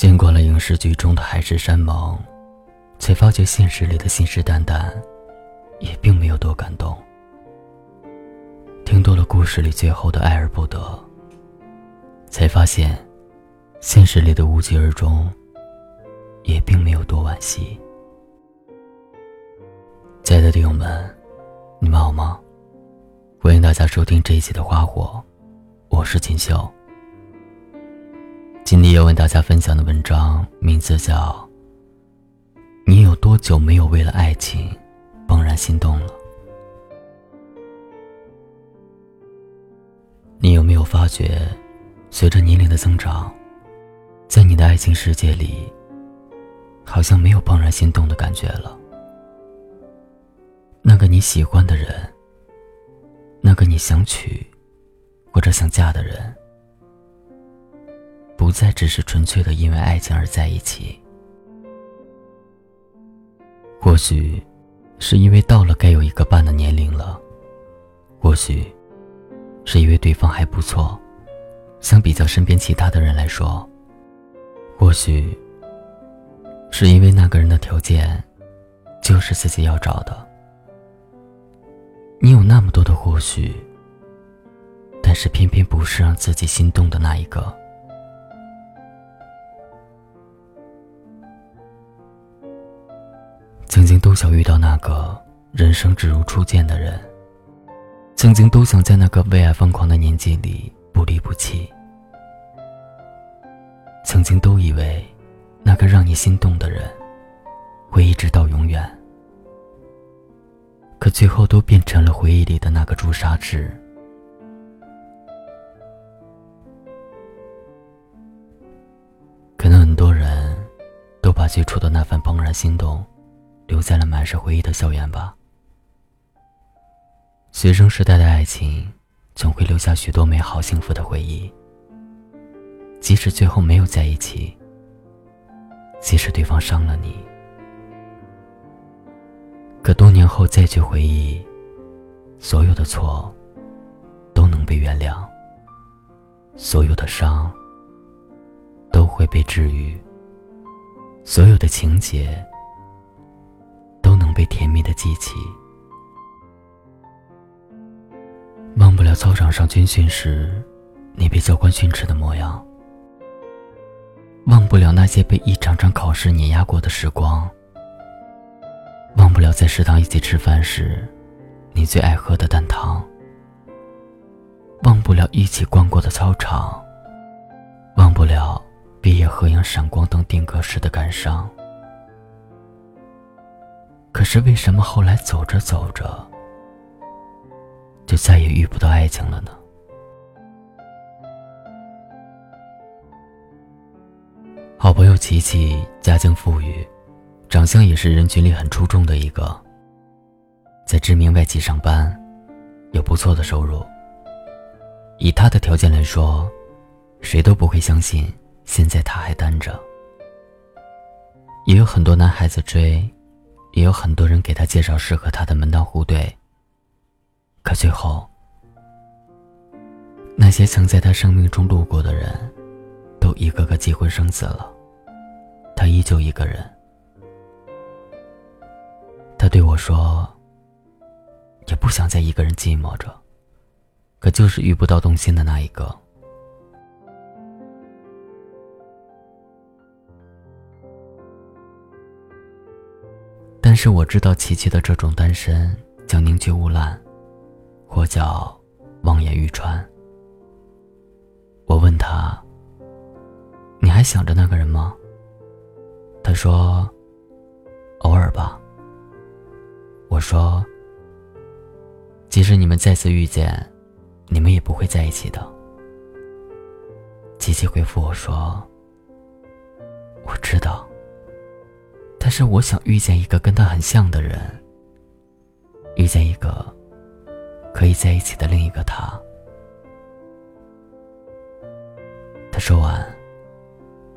见惯了影视剧中的海誓山盟，才发觉现实里的信誓旦旦，也并没有多感动。听多了故事里最后的爱而不得，才发现，现实里的无疾而终，也并没有多惋惜。亲爱的听友们，你们好吗？欢迎大家收听这一期的《花火》，我是锦绣。今天要为大家分享的文章名字叫《你有多久没有为了爱情怦然心动了》？你有没有发觉，随着年龄的增长，在你的爱情世界里，好像没有怦然心动的感觉了？那个你喜欢的人，那个你想娶或者想嫁的人。不再只是纯粹的因为爱情而在一起，或许是因为到了该有一个伴的年龄了，或许是因为对方还不错，相比较身边其他的人来说，或许是因为那个人的条件就是自己要找的。你有那么多的或许，但是偏偏不是让自己心动的那一个。曾经都想遇到那个人生只如初见的人，曾经都想在那个为爱疯狂的年纪里不离不弃，曾经都以为那个让你心动的人会一直到永远，可最后都变成了回忆里的那个朱砂痣。可能很多人都把最初的那份怦然心动。留在了满是回忆的校园吧。学生时代的爱情，总会留下许多美好幸福的回忆。即使最后没有在一起，即使对方伤了你，可多年后再去回忆，所有的错都能被原谅，所有的伤都会被治愈，所有的情节。被甜蜜的记起，忘不了操场上军训时你被教官训斥的模样，忘不了那些被一场场考试碾压过的时光，忘不了在食堂一起吃饭时你最爱喝的蛋汤，忘不了一起逛过的操场，忘不了毕业合影闪光灯定格时的感伤。可是为什么后来走着走着，就再也遇不到爱情了呢？好朋友琪琪家境富裕，长相也是人群里很出众的一个，在知名外企上班，有不错的收入。以他的条件来说，谁都不会相信现在他还单着。也有很多男孩子追。也有很多人给他介绍适合他的门当户对，可最后，那些曾在他生命中路过的人，都一个个结婚生子了，他依旧一个人。他对我说：“也不想再一个人寂寞着，可就是遇不到动心的那一个。”但是我知道琪琪的这种单身叫宁缺毋滥，或叫望眼欲穿。我问他：“你还想着那个人吗？”他说：“偶尔吧。”我说：“即使你们再次遇见，你们也不会在一起的。”琪琪回复我说：“我知道。”但是我想遇见一个跟他很像的人，遇见一个可以在一起的另一个他。他说完，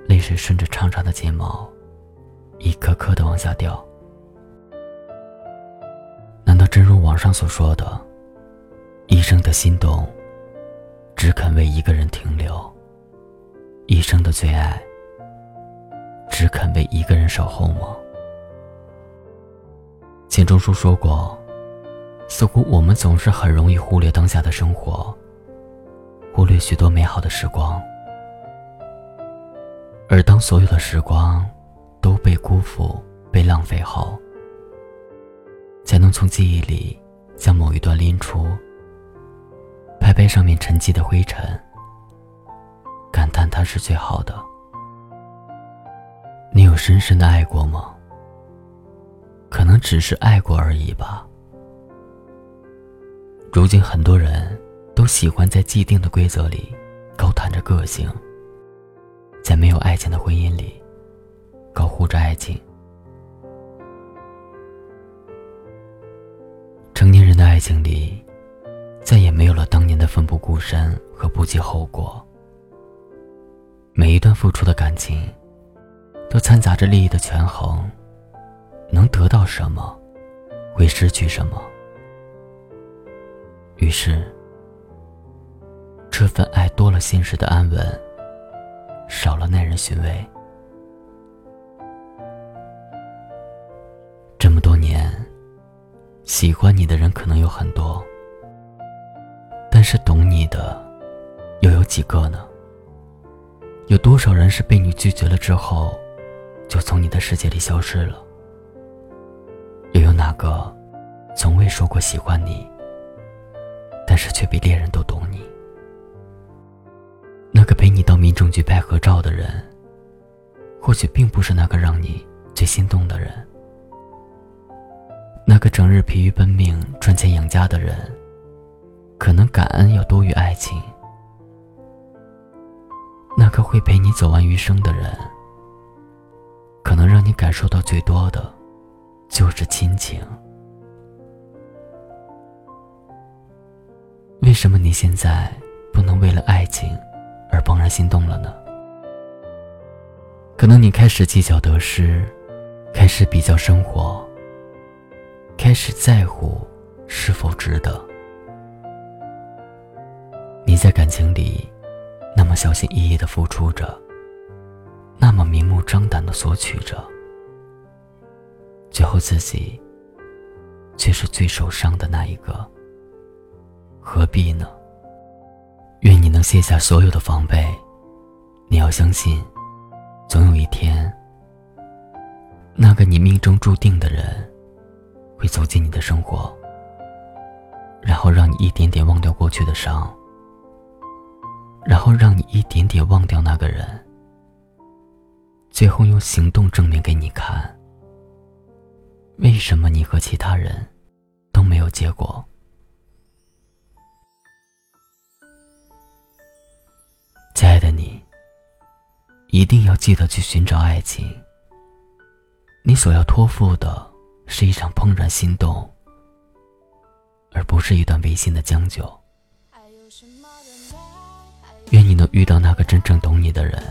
泪水顺着长长的睫毛，一颗颗的往下掉。难道真如网上所说的，一生的心动，只肯为一个人停留，一生的最爱，只肯为一个人守候吗？钱钟书说过，似乎我们总是很容易忽略当下的生活，忽略许多美好的时光。而当所有的时光都被辜负、被浪费后，才能从记忆里将某一段拎出，拍拍上面沉积的灰尘，感叹它是最好的。你有深深的爱过吗？可能只是爱过而已吧。如今很多人都喜欢在既定的规则里高谈着个性。在没有爱情的婚姻里，高呼着爱情。成年人的爱情里，再也没有了当年的奋不顾身和不计后果。每一段付出的感情，都掺杂着利益的权衡，能得到什么，会失去什么。于是，这份爱多了现实的安稳。少了耐人寻味。这么多年，喜欢你的人可能有很多，但是懂你的又有几个呢？有多少人是被你拒绝了之后，就从你的世界里消失了？又有哪个从未说过喜欢你，但是却比恋人都懂你？那个陪你到民政局拍合照的人，或许并不是那个让你最心动的人。那个整日疲于奔命赚钱养家的人，可能感恩要多于爱情。那个会陪你走完余生的人，可能让你感受到最多的，就是亲情。为什么你现在不能为了爱情？而怦然心动了呢？可能你开始计较得失，开始比较生活，开始在乎是否值得。你在感情里那么小心翼翼的付出着，那么明目张胆的索取着，最后自己却是最受伤的那一个，何必呢？愿你能卸下所有的防备，你要相信，总有一天，那个你命中注定的人，会走进你的生活，然后让你一点点忘掉过去的伤，然后让你一点点忘掉那个人，最后用行动证明给你看，为什么你和其他人都没有结果。亲爱的你，一定要记得去寻找爱情。你所要托付的是一场怦然心动，而不是一段违心的将就。愿你能遇到那个真正懂你的人，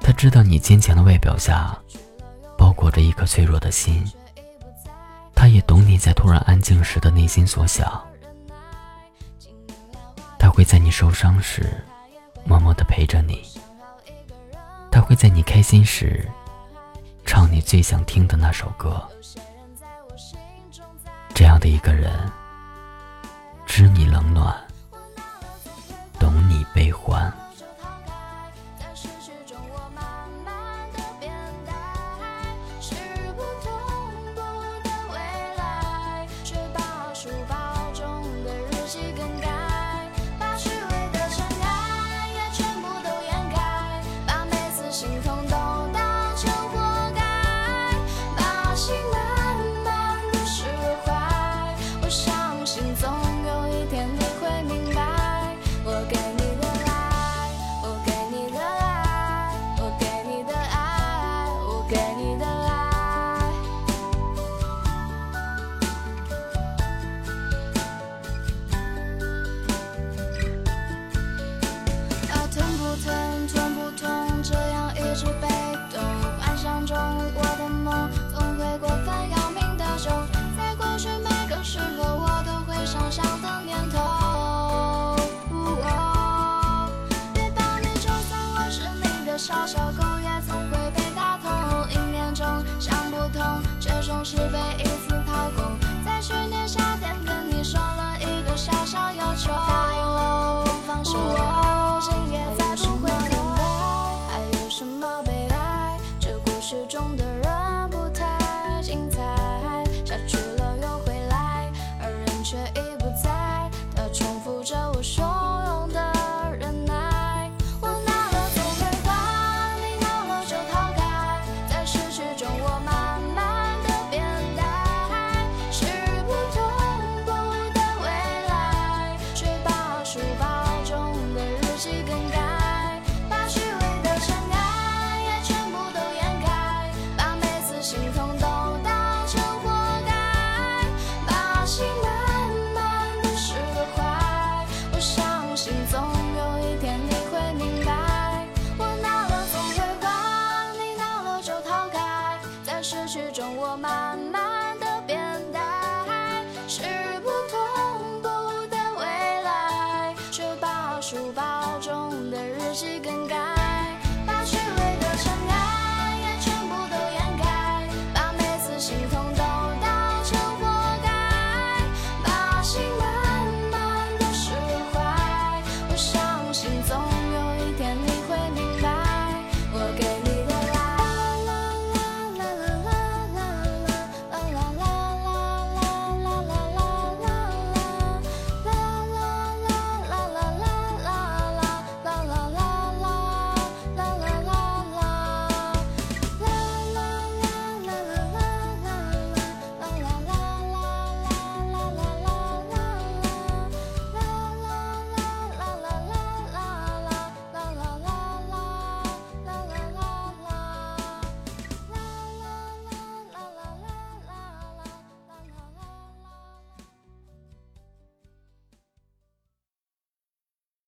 他知道你坚强的外表下裹着一颗脆弱的心，他也懂你在突然安静时的内心所想。他会在你受伤时，默默的陪着你；他会在你开心时，唱你最想听的那首歌。这样的一个人，知你冷暖，懂你悲欢。给你的爱啊疼不疼痛不痛这样一直被动幻想中我的梦总会过分要命的重在过去每个时候我都会想象的念头别怕你就算我是你的小小之中的失去中我慢慢